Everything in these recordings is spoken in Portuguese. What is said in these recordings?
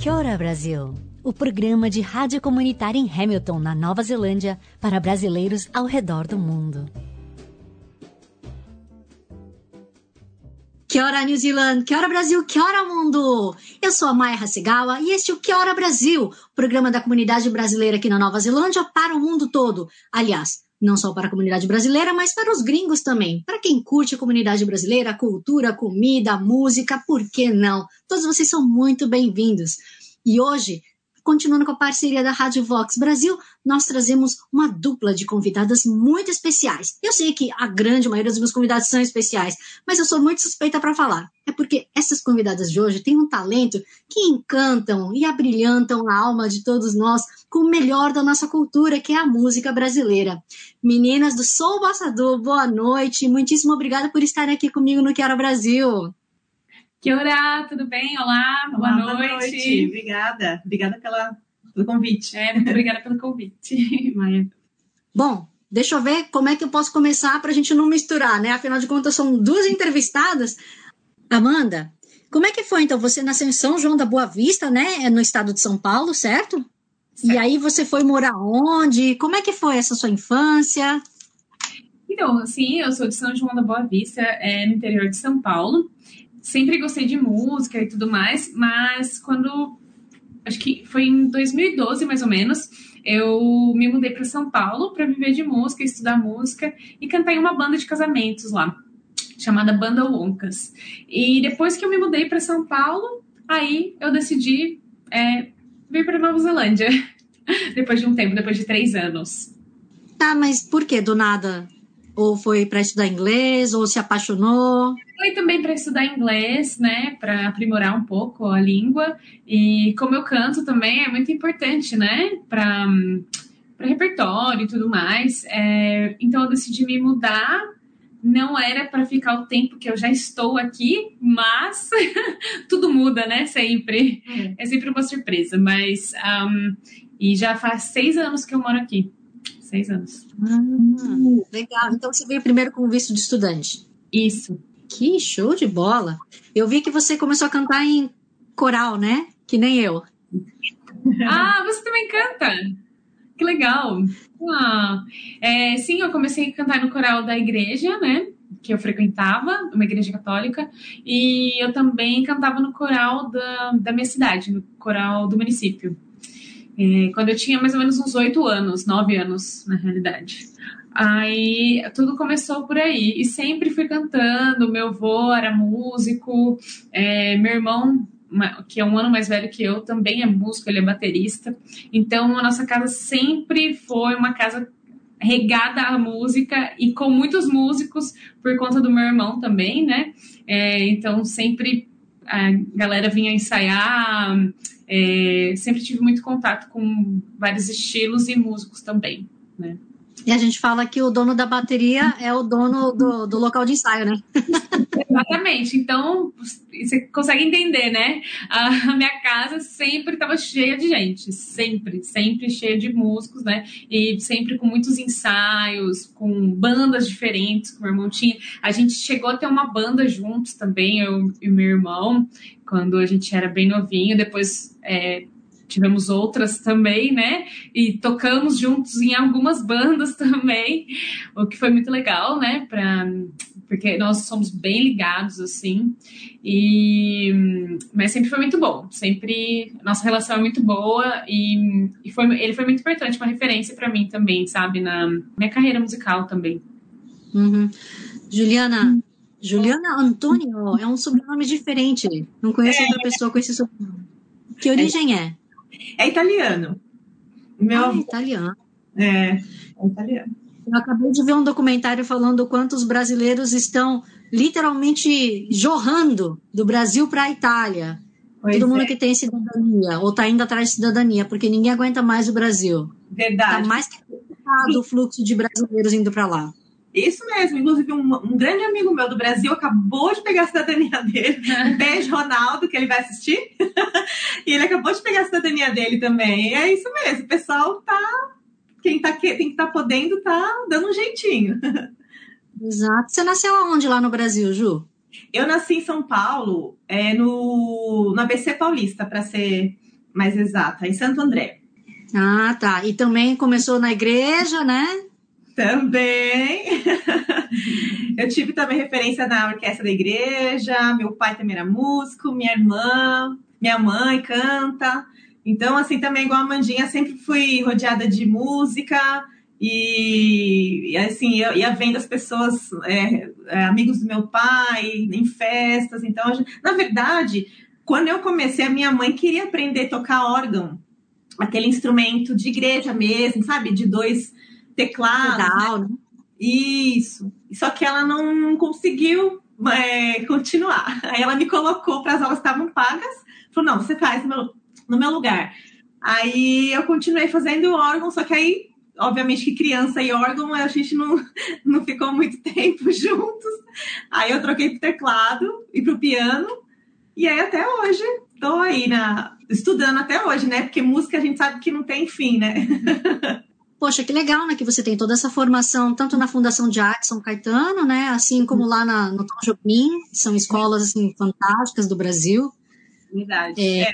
Kia ora, Brasil! O programa de rádio comunitária em Hamilton, na Nova Zelândia, para brasileiros ao redor do mundo. Que hora New Zealand, que hora Brasil, que hora mundo! Eu sou a Maia Hasegawa e este é o Que hora Brasil, programa da comunidade brasileira aqui na Nova Zelândia para o mundo todo. Aliás, não só para a comunidade brasileira, mas para os gringos também. Para quem curte a comunidade brasileira, cultura, comida, música, por que não? Todos vocês são muito bem-vindos. E hoje continuando com a parceria da Rádio Vox Brasil, nós trazemos uma dupla de convidadas muito especiais. Eu sei que a grande maioria dos meus convidados são especiais, mas eu sou muito suspeita para falar. É porque essas convidadas de hoje têm um talento que encantam e abrilhantam a alma de todos nós com o melhor da nossa cultura, que é a música brasileira. Meninas do Sou Bassador, boa noite. Muitíssimo obrigada por estarem aqui comigo no Quero Brasil. Que ora, tudo bem? Olá, Olá boa, boa noite. noite. Obrigada. Obrigada pela, pelo convite. É, muito obrigada pelo convite, Maia. Bom, deixa eu ver como é que eu posso começar para a gente não misturar, né? Afinal de contas, são duas entrevistadas. Amanda, como é que foi então? Você nasceu em São João da Boa Vista, né? É no estado de São Paulo, certo? Certo. E aí você foi morar onde? Como é que foi essa sua infância? Então, sim, eu sou de São João da Boa Vista, é, no interior de São Paulo. Sempre gostei de música e tudo mais, mas quando. Acho que foi em 2012, mais ou menos, eu me mudei para São Paulo para viver de música, estudar música e cantar em uma banda de casamentos lá, chamada Banda Loncas. E depois que eu me mudei para São Paulo, aí eu decidi é, vir para Nova Zelândia. depois de um tempo, depois de três anos. Tá, mas por que do nada? Ou foi para estudar inglês, ou se apaixonou? Foi também para estudar inglês, né, para aprimorar um pouco a língua. E como eu canto também, é muito importante, né, para para repertório e tudo mais. É, então eu decidi me mudar. Não era para ficar o tempo que eu já estou aqui, mas tudo muda, né? Sempre. É sempre uma surpresa. Mas um, e já faz seis anos que eu moro aqui. Seis anos. Ah, legal. Então você veio primeiro com visto de estudante. Isso. Que show de bola! Eu vi que você começou a cantar em coral, né? Que nem eu. Ah, você também canta? Que legal! Ah, é, sim, eu comecei a cantar no coral da igreja, né? Que eu frequentava, uma igreja católica, e eu também cantava no coral da, da minha cidade, no coral do município. É, quando eu tinha mais ou menos uns oito anos, nove anos, na realidade. Aí tudo começou por aí. E sempre fui cantando. Meu avô era músico, é, meu irmão, que é um ano mais velho que eu, também é músico, ele é baterista. Então a nossa casa sempre foi uma casa regada à música e com muitos músicos por conta do meu irmão também, né? É, então sempre a galera vinha ensaiar. É, sempre tive muito contato com vários estilos e músicos também, né? E a gente fala que o dono da bateria é o dono do, do local de ensaio, né? Exatamente. Então, você consegue entender, né? A minha casa sempre estava cheia de gente. Sempre, sempre cheia de músicos, né? E sempre com muitos ensaios, com bandas diferentes que meu irmão tinha. A gente chegou a ter uma banda juntos também, eu e meu irmão, quando a gente era bem novinho. Depois. É, tivemos outras também, né? E tocamos juntos em algumas bandas também, o que foi muito legal, né? Pra, porque nós somos bem ligados, assim. E, mas sempre foi muito bom. Sempre nossa relação é muito boa e, e foi, ele foi muito importante, uma referência para mim também, sabe? Na minha carreira musical também. Uhum. Juliana, Juliana Antônio é um sobrenome diferente. Não conheço é. outra pessoa com esse sobrenome. Que origem é? É italiano. Meu ah, avô... italiano. É, é italiano. Eu acabei de ver um documentário falando quantos brasileiros estão literalmente jorrando do Brasil para a Itália. Pois Todo mundo é. que tem cidadania, ou está indo atrás de cidadania, porque ninguém aguenta mais o Brasil. Verdade. Está mais que o fluxo de brasileiros indo para lá. Isso mesmo, inclusive um, um, grande amigo meu do Brasil acabou de pegar a cidadania dele. Um beijo, Ronaldo, que ele vai assistir. e ele acabou de pegar a cidadania dele também. E é isso mesmo, o pessoal tá. Quem tá, tem que estar tá podendo tá dando um jeitinho. Exato. Você nasceu aonde lá no Brasil, Ju? Eu nasci em São Paulo, é, no, no ABC Paulista, para ser mais exata, em Santo André. Ah, tá. E também começou na igreja, né? Também. eu tive também referência na orquestra da igreja, meu pai também era músico, minha irmã, minha mãe canta. Então, assim, também igual a Mandinha, sempre fui rodeada de música e, assim, eu ia vendo as pessoas, é, é, amigos do meu pai, em festas. Então, na verdade, quando eu comecei, a minha mãe queria aprender a tocar órgão, aquele instrumento de igreja mesmo, sabe? De dois teclado. Pedal, né? Isso. Só que ela não conseguiu é, continuar. Aí ela me colocou para as aulas que estavam pagas. Falou, não, você faz no meu, no meu lugar. Aí eu continuei fazendo órgão, só que aí, obviamente que criança e órgão, a gente não, não ficou muito tempo juntos. Aí eu troquei pro teclado e pro piano. E aí até hoje, tô aí na, estudando até hoje, né? Porque música a gente sabe que não tem fim, né? poxa, que legal, né, que você tem toda essa formação, tanto na Fundação de Arte São Caetano, né, assim como lá na, no Tom Jobim, são escolas, assim, fantásticas do Brasil. Verdade. É, é.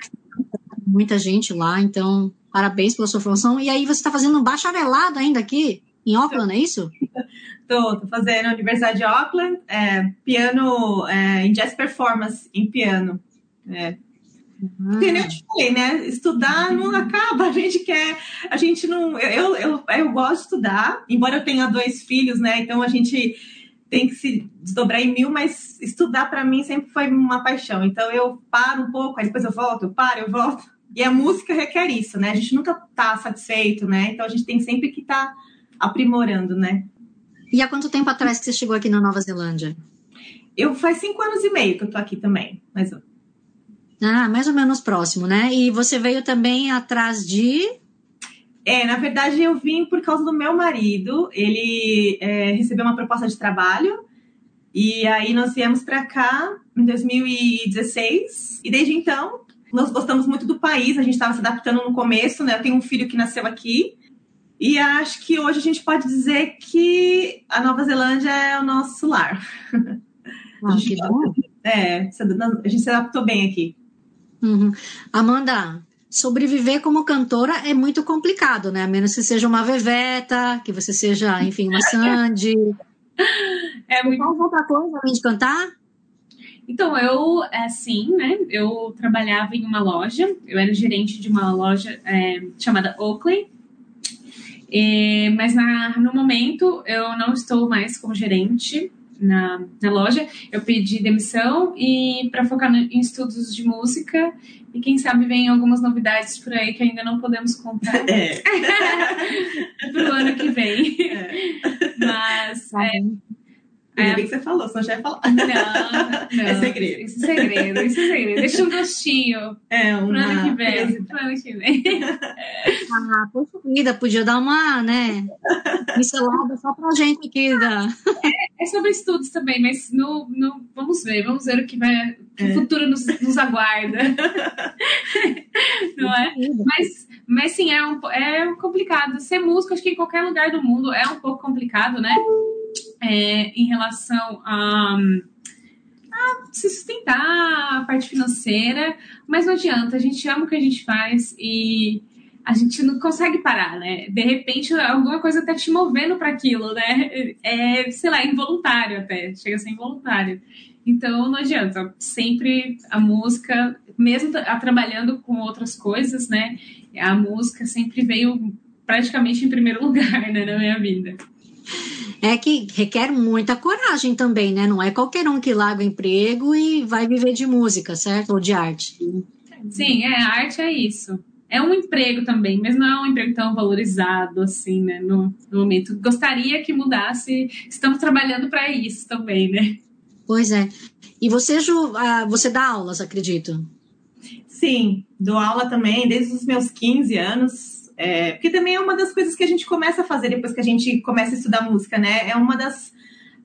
Muita gente lá, então, parabéns pela sua formação. E aí você está fazendo um bacharelado ainda aqui, em Auckland, é isso? Tô fazendo na Universidade de Auckland, é, piano, é, em jazz performance, em piano. É, porque nem eu te falei, né? Estudar não acaba. A gente quer. A gente não. Eu, eu, eu gosto de estudar, embora eu tenha dois filhos, né? Então a gente tem que se desdobrar em mil, mas estudar para mim sempre foi uma paixão. Então eu paro um pouco, aí depois eu volto, eu paro, eu volto. E a música requer isso, né? A gente nunca tá satisfeito, né? Então a gente tem sempre que estar tá aprimorando, né? E há quanto tempo atrás que você chegou aqui na Nova Zelândia? Eu faz cinco anos e meio que eu tô aqui também, mas ah, mais ou menos próximo, né? E você veio também atrás de. É, na verdade eu vim por causa do meu marido. Ele é, recebeu uma proposta de trabalho e aí nós viemos para cá em 2016 e desde então nós gostamos muito do país. A gente estava se adaptando no começo, né? Eu tenho um filho que nasceu aqui e acho que hoje a gente pode dizer que a Nova Zelândia é o nosso lar. Ah, que bom. É, a gente se adaptou bem aqui. Uhum. Amanda, sobreviver como cantora é muito complicado, né? A menos que você seja uma Veveta, que você seja, enfim, uma Sandy. É muito... Qual outra coisa além de cantar? Então, eu, assim, né? Eu trabalhava em uma loja, eu era gerente de uma loja é, chamada Oakley. E, mas na, no momento eu não estou mais como gerente, na, na loja, eu pedi demissão e para focar no, em estudos de música e quem sabe vem algumas novidades por aí que ainda não podemos contar é. para o ano que vem. É. Mas tá é, Ainda é. bem que você falou, senão já ia falar. Não, não. É segredo. Isso é segredo, isso é segredo. Deixa um gostinho. É, uma... Pro ano que vem. Pro ano que vem. Ah, poxa vida, podia dar uma, né, pincelada só pra gente aqui. Da... É, é sobre estudos também, mas no, no, vamos ver, vamos ver o que vai, que é. o futuro nos, nos aguarda. Não é? Mas, mas sim, é, um, é complicado. Ser músico, acho que em qualquer lugar do mundo é um pouco complicado, né? É, em relação a, a, se sustentar, a parte financeira, mas não adianta, a gente ama o que a gente faz e a gente não consegue parar, né? De repente, alguma coisa tá te movendo para aquilo, né? É, sei lá, involuntário até, chega a ser involuntário. Então, não adianta, sempre a música, mesmo trabalhando com outras coisas, né? A música sempre veio praticamente em primeiro lugar, né, na minha vida é que requer muita coragem também, né? Não é qualquer um que larga o emprego e vai viver de música, certo? Ou de arte. Sim, é, arte é isso. é um emprego também, mas não é um emprego tão valorizado assim, né, no, no momento. Gostaria que mudasse, estamos trabalhando para isso também, né? Pois é. E você, Ju, uh, você dá aulas, acredito? Sim, dou aula também desde os meus 15 anos. É, porque também é uma das coisas que a gente começa a fazer depois que a gente começa a estudar música, né? É uma das,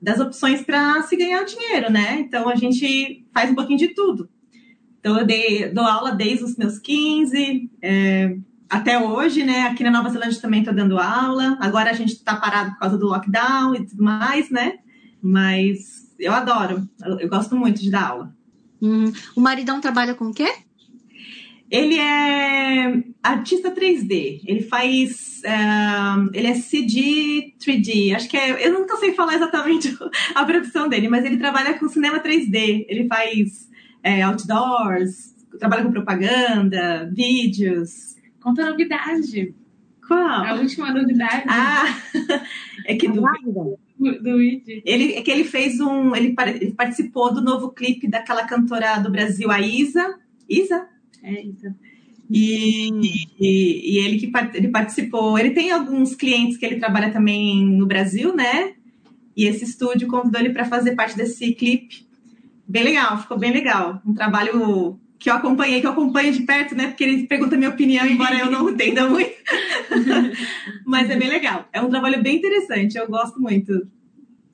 das opções para se ganhar dinheiro, né? Então a gente faz um pouquinho de tudo. Então eu dei, dou aula desde os meus 15, é, até hoje, né? Aqui na Nova Zelândia também estou dando aula. Agora a gente está parado por causa do lockdown e tudo mais, né? Mas eu adoro, eu, eu gosto muito de dar aula. Uhum. O maridão trabalha com o quê? Ele é artista 3D. Ele faz. Uh, ele é CG 3D. Acho que é. Eu nunca sei falar exatamente a profissão dele, mas ele trabalha com cinema 3D. Ele faz é, outdoors, trabalha com propaganda, vídeos. Conta a novidade. Qual? A última novidade. Ah, é que do, do, do ele é que ele fez um. Ele, ele participou do novo clipe daquela cantora do Brasil, a Isa. Isa? É, Isa. E, e, e, ele que ele participou. Ele tem alguns clientes que ele trabalha também no Brasil, né? E esse estúdio convidou ele para fazer parte desse clipe. Bem legal, ficou bem legal. Um trabalho que eu acompanhei, que eu acompanho de perto, né? Porque ele pergunta minha opinião, embora eu não entenda muito. Mas é bem legal. É um trabalho bem interessante. Eu gosto muito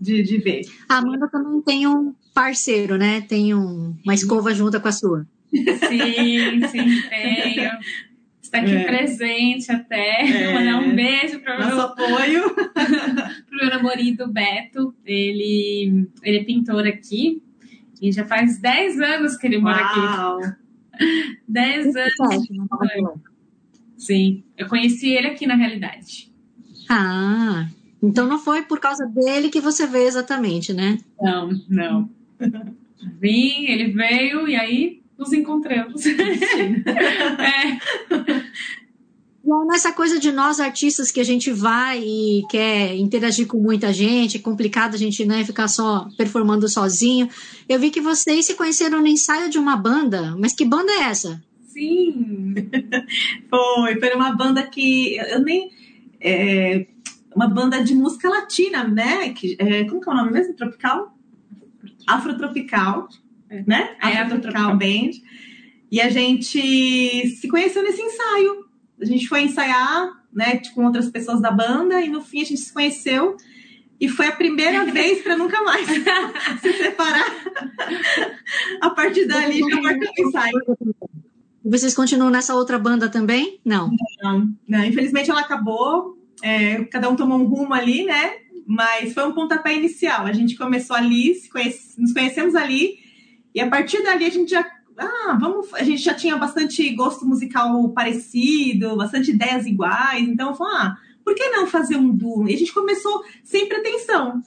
de, de ver. A Amanda também tem um parceiro, né? Tem um, uma escova junto com a sua. Sim, sim, tenho. Está aqui é. presente até. É. Mandar um beijo para o meu apoio. para o meu namorado Beto. Ele, ele é pintor aqui. E já faz 10 anos que ele mora Uau. aqui. 10 anos. Sim, eu conheci ele aqui na realidade. Ah, então não foi por causa dele que você veio exatamente, né? Não, não. Vim, ele veio e aí nos encontramos. é. Nessa coisa de nós artistas que a gente vai e quer interagir com muita gente, é complicado a gente né, ficar só performando sozinho. Eu vi que vocês se conheceram no ensaio de uma banda, mas que banda é essa? Sim, foi, foi uma banda que eu nem. É, uma banda de música latina, né? Que, é, como que é o nome mesmo? Tropical? Afrotropical. Né? É, Afrotropical Band. E a gente se conheceu nesse ensaio. A gente foi ensaiar, né, com outras pessoas da banda, e no fim a gente se conheceu. E foi a primeira vez para nunca mais se separar. a partir dali já marcou o ensaio. Vocês continuam nessa outra banda também? Não. Não, não. infelizmente ela acabou. É, cada um tomou um rumo ali, né? Mas foi um pontapé inicial. A gente começou ali, conhece, nos conhecemos ali, e a partir dali a gente já. Ah, vamos. A gente já tinha bastante gosto musical parecido, bastante ideias iguais. Então, falou, ah, por que não fazer um duo? E a gente começou sem pretensão.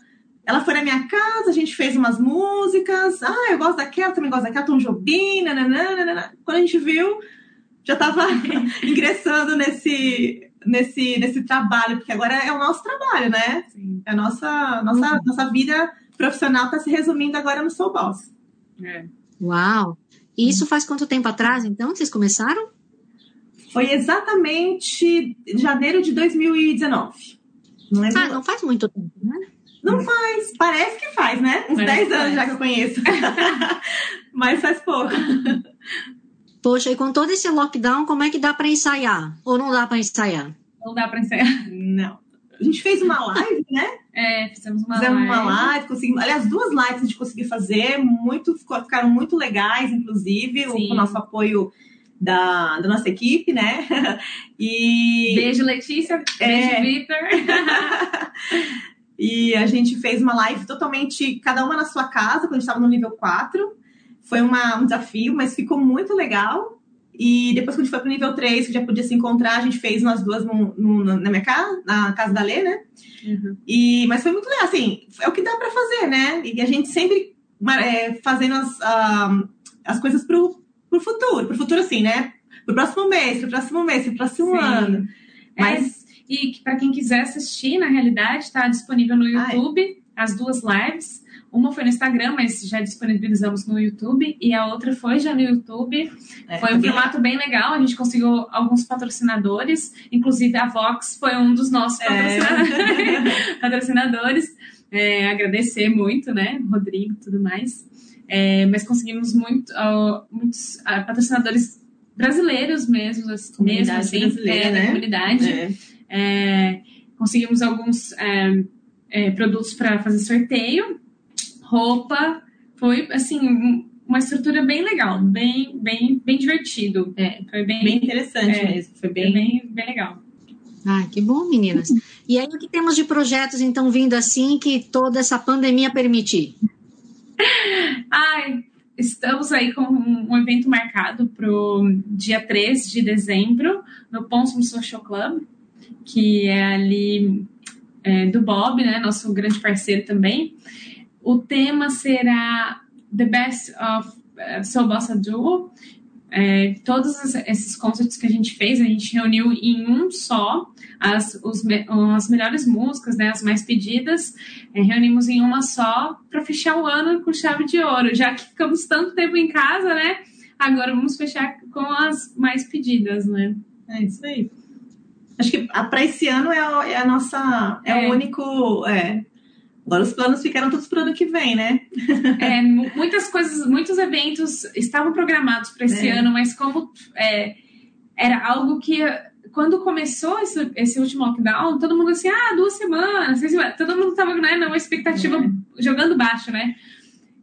Ela foi na minha casa, a gente fez umas músicas. Ah, eu gosto daquela, também gosto daquela, Tom Jobim, nananana. Quando a gente viu, já estava ingressando nesse, nesse, nesse trabalho, porque agora é o nosso trabalho, né? Sim. É a nossa, nossa, uhum. nossa vida profissional está se resumindo agora no Soul Boss. É. Uau! E isso faz quanto tempo atrás, então, que vocês começaram? Foi exatamente janeiro de 2019. Não ah, não faz muito tempo, né? Não faz, parece que faz, né? Uns 10 anos já que eu conheço. Mas faz pouco. Poxa, e com todo esse lockdown, como é que dá para ensaiar? Ou não dá para ensaiar? Não dá para ensaiar. Não. A gente fez uma live, né? É, fizemos uma fizemos live. uma live, conseguimos. Aliás, duas lives a gente conseguiu fazer, muito, ficaram muito legais, inclusive, Sim. com o nosso apoio da, da nossa equipe, né? E... Beijo, Letícia. Beijo, é... Vitor. e a gente fez uma live totalmente, cada uma na sua casa, quando a gente estava no nível 4. Foi uma, um desafio, mas ficou muito legal. E depois que a gente foi pro nível 3, que já podia se encontrar, a gente fez nós duas no, no, na minha casa, na casa da Lê, né? Uhum. E, mas foi muito legal, assim, é o que dá para fazer, né? E a gente sempre é, fazendo as, uh, as coisas pro, pro futuro, pro futuro assim, né? Pro próximo mês, pro próximo mês, pro próximo Sim. ano. É, Mas... É, e para quem quiser assistir, na realidade, está disponível no YouTube Ai. as duas lives. Uma foi no Instagram, mas já disponibilizamos no YouTube, e a outra foi já no YouTube. É, foi um formato bem legal, a gente conseguiu alguns patrocinadores, inclusive a Vox foi um dos nossos patrocinadores. É. patrocinadores. É, agradecer muito, né, Rodrigo e tudo mais. É, mas conseguimos muito, uh, muitos uh, patrocinadores brasileiros mesmo, mesmo assim, brasileira, é, né? comunidade. É. Conseguimos alguns é, produtos para fazer sorteio, roupa, foi assim uma estrutura bem legal, bem bem bem divertido, é, foi bem, bem interessante é, mesmo, foi bem, bem bem legal. Ah, que bom, meninas. E aí, o que temos de projetos, então, vindo assim que toda essa pandemia permitir? Ai, estamos aí com um evento marcado para o dia 3 de dezembro, no Ponsum Social Club que é ali é, do Bob, né, nosso grande parceiro também. O tema será The Best of uh, Soul Bossa Duo. É, todos esses concertos que a gente fez, a gente reuniu em um só as, os, as melhores músicas, né, as mais pedidas, é, reunimos em uma só para fechar o ano com chave de ouro. Já que ficamos tanto tempo em casa, né? Agora vamos fechar com as mais pedidas, né? É isso aí. Acho que para esse ano é a, é a nossa. É, é, o único. É. Agora os planos ficaram todos para o ano que vem, né? É, muitas coisas, muitos eventos estavam programados para esse é. ano, mas como é, era algo que quando começou esse, esse, último lockdown, todo mundo assim, ah, duas semanas, seis semanas. todo mundo estava né, numa expectativa é. jogando baixo, né?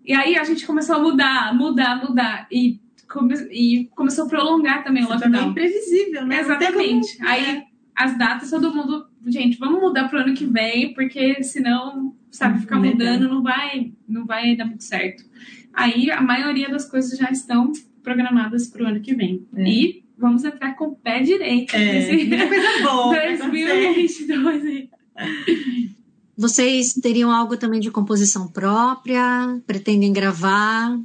E aí a gente começou a mudar, mudar, mudar. E, come, e começou a prolongar também o lockdown. Também imprevisível, né? Exatamente. Como... Aí é as datas, todo mundo, gente, vamos mudar para o ano que vem, porque senão, sabe, ficar mudando não vai, não vai dar muito certo. Aí a maioria das coisas já estão programadas para o ano que vem. É. E vamos entrar com o pé direito. É, nesse... coisa boa. 2022 aí. Vocês teriam algo também de composição própria? Pretendem gravar?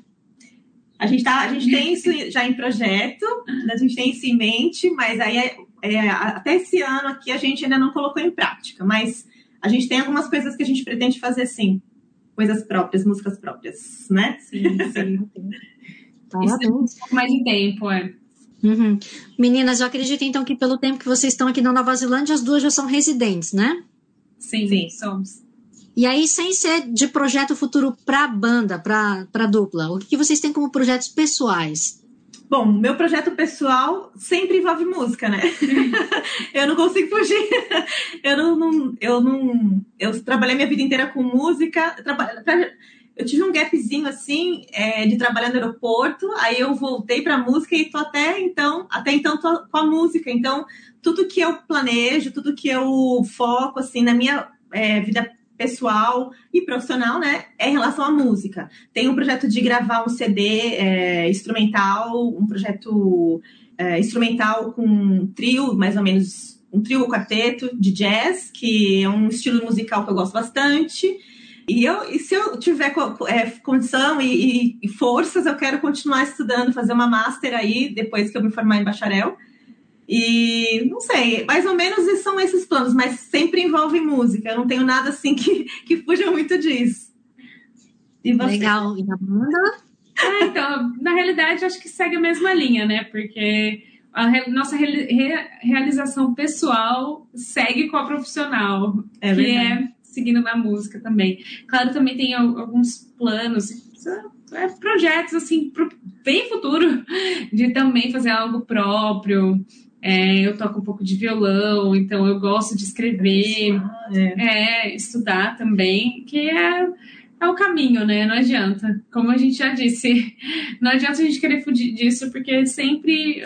A gente, tá, a gente tem isso já em projeto, a gente tem isso em mente, mas aí é é, até esse ano aqui a gente ainda não colocou em prática, mas a gente tem algumas coisas que a gente pretende fazer sim. Coisas próprias, músicas próprias, né? Sim, sim. Tá Isso tem um pouco mais de tempo, é. Uhum. Meninas, eu acredito então que pelo tempo que vocês estão aqui na Nova Zelândia, as duas já são residentes, né? Sim, sim. somos. E aí, sem ser de projeto futuro para banda, para dupla, o que vocês têm como projetos pessoais? Bom, meu projeto pessoal sempre envolve música, né? eu não consigo fugir. eu não, não, eu não, eu trabalhei minha vida inteira com música. Eu tive um gapzinho assim é, de trabalhar no aeroporto, aí eu voltei para música e tô até então, até então tô com a música. Então, tudo que eu planejo, tudo que eu foco assim na minha é, vida pessoal e profissional, né, é em relação à música. Tem um projeto de gravar um CD é, instrumental, um projeto é, instrumental com um trio, mais ou menos um trio ou quarteto de jazz, que é um estilo musical que eu gosto bastante. E, eu, e se eu tiver é, condição e, e, e forças, eu quero continuar estudando, fazer uma master aí, depois que eu me formar em bacharel. E não sei, mais ou menos são esses planos, mas sempre envolve música. Eu não tenho nada assim que, que fuja muito disso. E você? Legal. E a banda? Ah, então, na realidade, acho que segue a mesma linha, né? Porque a re nossa re re realização pessoal segue com a profissional, é que é seguindo na música também. Claro, também tem alguns planos, é, projetos assim, pro bem futuro, de também fazer algo próprio. É, eu toco um pouco de violão, então eu gosto de escrever, é. é. estudar também, que é, é o caminho, né? Não adianta. Como a gente já disse, não adianta a gente querer fugir disso, porque sempre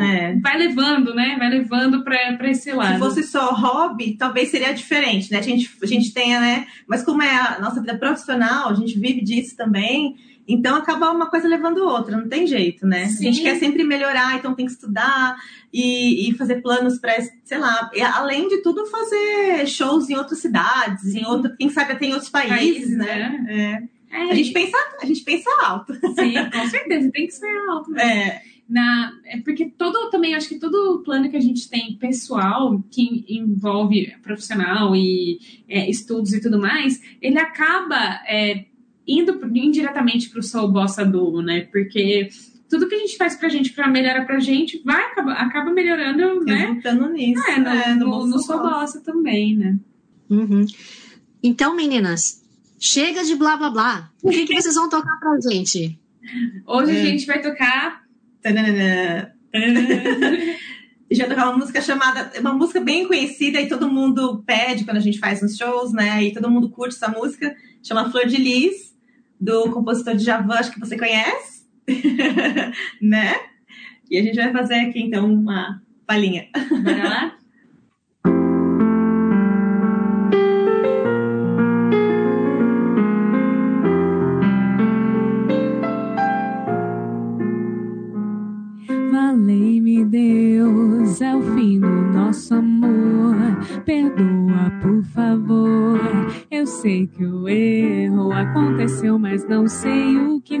é. vai levando, né? Vai levando para esse lado. Se fosse só hobby, talvez seria diferente, né? A gente, a gente tenha, né? Mas como é a nossa vida profissional, a gente vive disso também. Então acaba uma coisa levando outra, não tem jeito, né? Sim. A gente quer sempre melhorar, então tem que estudar e, e fazer planos para, sei lá, e, além de tudo, fazer shows em outras cidades, Sim. em outro, quem sabe até em outros países, né? né? É. É. A, gente pensa, a gente pensa alto. Sim, com certeza, tem que ser alto. Né? É. Na, é porque todo também acho que todo plano que a gente tem pessoal que envolve profissional e é, estudos e tudo mais ele acaba é, indo indiretamente para o Soul Bossa Duo, né? Porque tudo que a gente faz pra gente, pra melhorar pra gente, vai acaba, acaba melhorando, né? Resultando nisso. É, no, é, no, no, no Soul Bossa também, né? Uhum. Então, meninas, chega de blá blá blá. O que, que vocês vão tocar pra gente? Hoje É. a gente vai tocar. Tananana. A gente vai tocar uma música chamada, uma música bem conhecida e todo mundo pede quando a gente faz nos shows, né? E todo mundo curte essa música. Chama Flor de Lis, do compositor de Javan, acho que você conhece, né? E a gente vai fazer aqui então uma palhinha. Bora lá? Eu sei que o erro aconteceu, mas não sei o que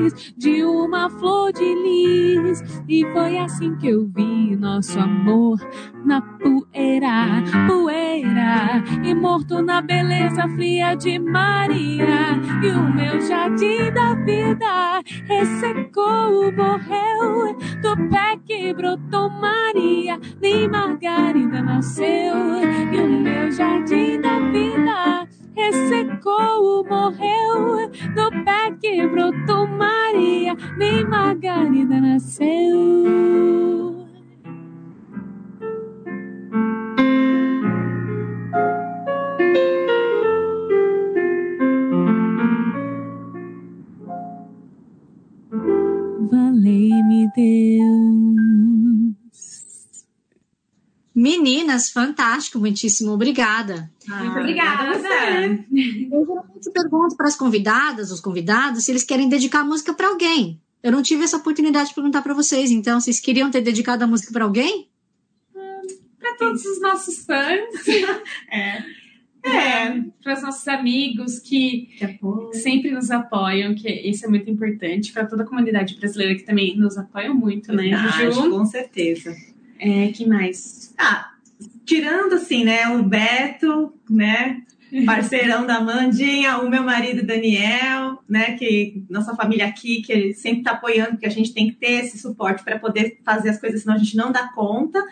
de uma flor de lis. E foi assim que eu vi nosso amor na poeira, poeira, e morto na beleza fria de Maria. E o meu jardim da vida ressecou, morreu, do pé que brotou Maria, nem Margarida nasceu. E o meu jardim da vida ressecou, morreu, do pé que brotou Maria, nem Margarida nasceu. Valei-me Deus. Meninas, fantástico, muitíssimo obrigada. Muito obrigada você. Eu geralmente pergunto para as convidadas, os convidados, se eles querem dedicar a música para alguém. Eu não tive essa oportunidade de perguntar para vocês, então vocês queriam ter dedicado a música para alguém? Para todos os nossos fãs, É. é, para os nossos amigos que sempre nos apoiam, que isso é muito importante, para toda a comunidade brasileira que também nos apoia muito, né, Verdade, Ju? com certeza. É, que mais? Ah, tirando assim, né, o Beto, né, parceirão da Mandinha, o meu marido Daniel, né, que nossa família aqui, que ele sempre tá apoiando, porque a gente tem que ter esse suporte para poder fazer as coisas, senão a gente não dá conta.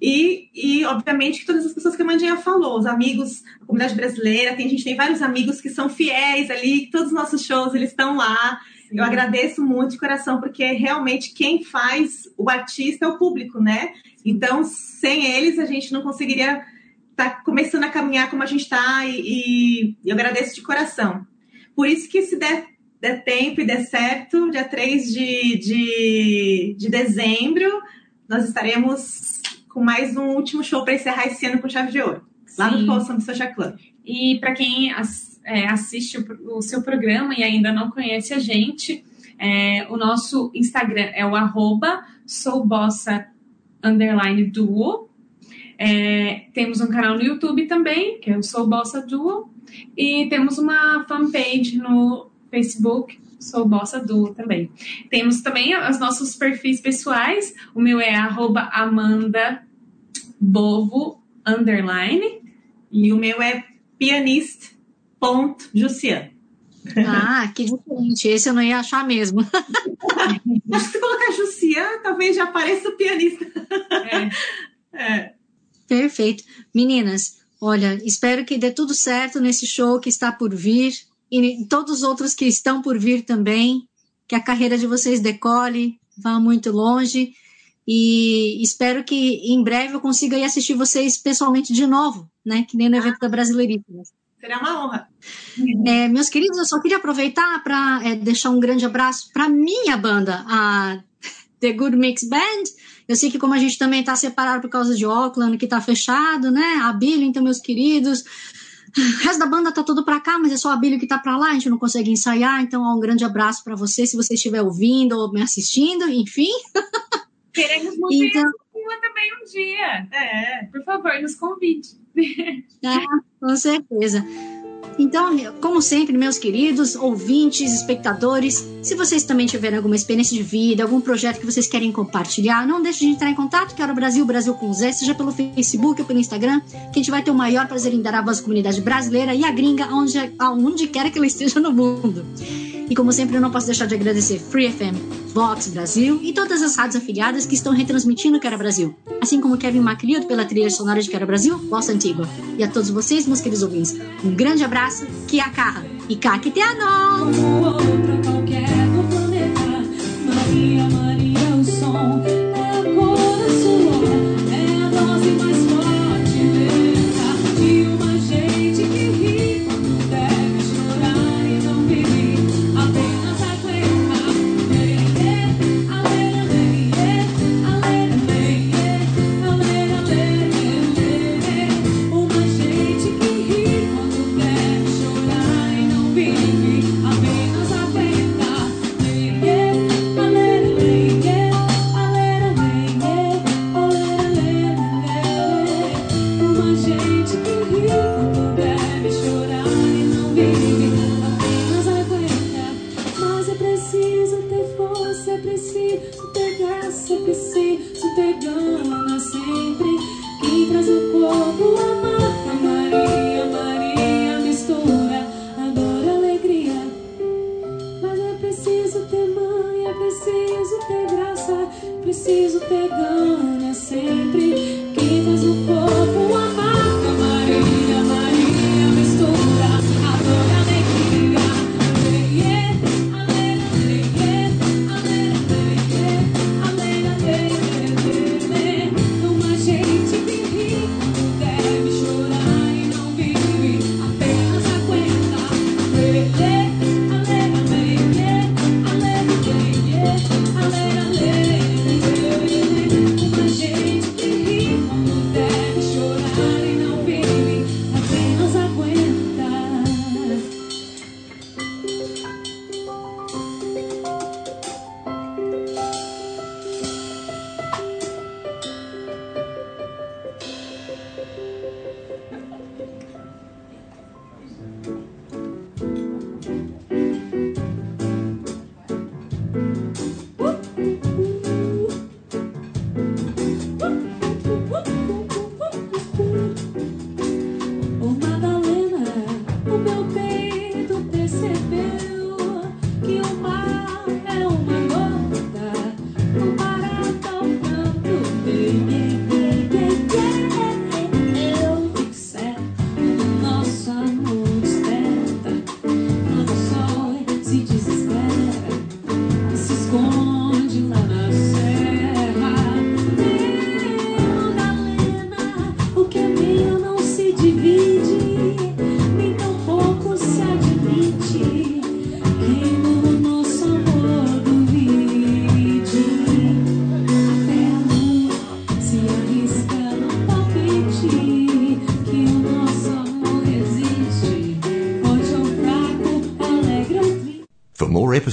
E, e, obviamente, que todas as pessoas que a Mandinha falou, os amigos, a comunidade brasileira, tem, a gente tem vários amigos que são fiéis ali, todos os nossos shows, eles estão lá. Eu agradeço muito de coração, porque realmente quem faz o artista é o público, né? Então, sem eles, a gente não conseguiria estar começando a caminhar como a gente está, e, e eu agradeço de coração. Por isso que se der, der tempo e der certo, dia 3 de, de, de dezembro, nós estaremos com mais um último show para encerrar esse ano com chave de ouro, lá Sim. no Folsom do Social Club. E para quem as- é, assiste o, o seu programa e ainda não conhece a gente, é, o nosso Instagram é o arroba soubossa underline duo. É, temos um canal no YouTube também, que é o Sou Bossa Duo. E temos uma fanpage no Facebook, Sou Bossa Duo também. Temos também os nossos perfis pessoais. O meu é arroba Amanda Bovo underline. E o meu é pianist.jussian. Ah, que diferente. Esse eu não ia achar mesmo. Acho que se colocar Jussian, talvez já apareça o pianista. É, É. Perfeito. Meninas, olha, espero que dê tudo certo nesse show que está por vir e em todos os outros que estão por vir também. Que a carreira de vocês decole, vá muito longe. E espero que em breve eu consiga ir assistir vocês pessoalmente de novo, né? Que nem no evento da Brasileiríssima. Será uma honra. É, meus queridos, eu só queria aproveitar para deixar um grande abraço para minha banda, a The Good Mix Band. Eu sei que como a gente também está separado por causa de Auckland, que está fechado, né? A Billy, então, meus queridos. O resto da banda tá tudo para cá, mas é só a Billy que tá para lá, a gente não consegue ensaiar, então ó, um grande abraço para você, se você estiver ouvindo ou me assistindo, enfim. Queremos muito então... também um dia. É, por favor, nos convide. Ah, com certeza. Então, como sempre, meus queridos ouvintes, espectadores, se vocês também tiverem alguma experiência de vida, algum projeto que vocês querem compartilhar, não deixe de entrar em contato, que era o Brasil, Brasil com Zé, seja pelo Facebook ou pelo Instagram, que a gente vai ter o maior prazer em dar a voz à comunidade brasileira e a gringa, onde, aonde quer que ela esteja no mundo. E como sempre, eu não posso deixar de agradecer Free FM, Vox Brasil e todas as rádios afiliadas que estão retransmitindo Quero Brasil. Assim como Kevin MacLeod pela trilha sonora de Quero Brasil, Bossa Antigua. E a todos vocês, meus queridos ouvintes, um grande abraço, que a carra e caqueteano!